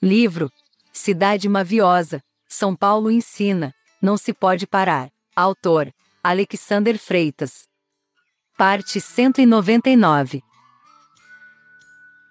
Livro Cidade Maviosa, São Paulo ensina, não se pode parar. Autor Alexander Freitas. Parte 199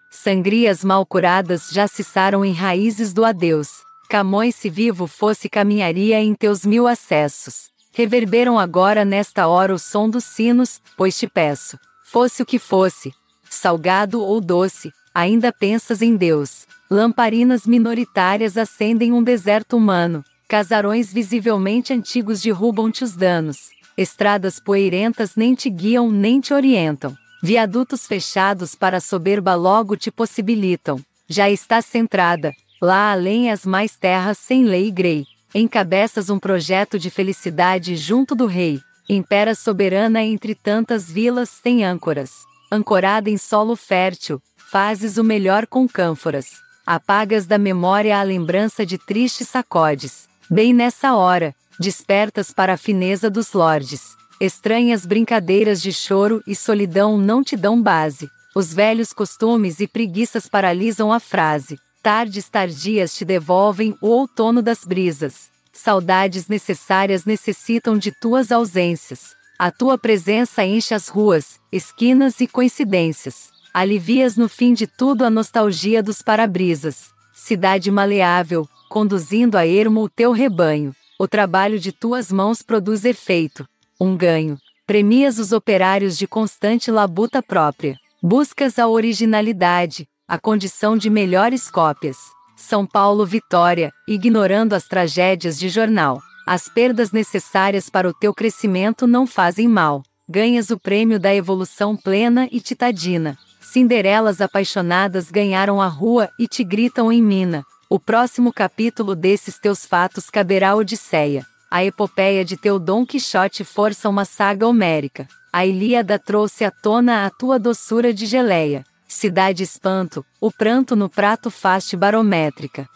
Sangrias mal curadas já cessaram em raízes do adeus. Camões se vivo fosse caminharia em teus mil acessos. Reverberam agora nesta hora o som dos sinos, pois te peço. Fosse o que fosse, salgado ou doce, ainda pensas em Deus. Lamparinas minoritárias acendem um deserto humano. Casarões visivelmente antigos derrubam-te os danos. Estradas poeirentas nem te guiam nem te orientam. Viadutos fechados para a soberba logo te possibilitam. Já está centrada, lá além as mais terras sem lei e grei. Encabeças um projeto de felicidade junto do rei. Impera soberana entre tantas vilas sem âncoras. Ancorada em solo fértil, fazes o melhor com cânforas. Apagas da memória a lembrança de tristes sacodes. Bem nessa hora, despertas para a fineza dos lordes. Estranhas brincadeiras de choro e solidão não te dão base. Os velhos costumes e preguiças paralisam a frase. Tardes tardias te devolvem o outono das brisas. Saudades necessárias necessitam de tuas ausências. A tua presença enche as ruas, esquinas e coincidências. Alivias no fim de tudo a nostalgia dos para-brisas. Cidade maleável, conduzindo a ermo o teu rebanho. O trabalho de tuas mãos produz efeito. Um ganho. Premias os operários de constante labuta própria. Buscas a originalidade, a condição de melhores cópias. São Paulo Vitória, ignorando as tragédias de jornal. As perdas necessárias para o teu crescimento não fazem mal. Ganhas o prêmio da evolução plena e titadina. Cinderelas apaixonadas ganharam a rua e te gritam em mina. O próximo capítulo desses teus fatos caberá Odisseia. A epopeia de teu Dom Quixote força uma saga homérica. A Ilíada trouxe à tona a tua doçura de geleia. Cidade espanto, o pranto no prato faste barométrica.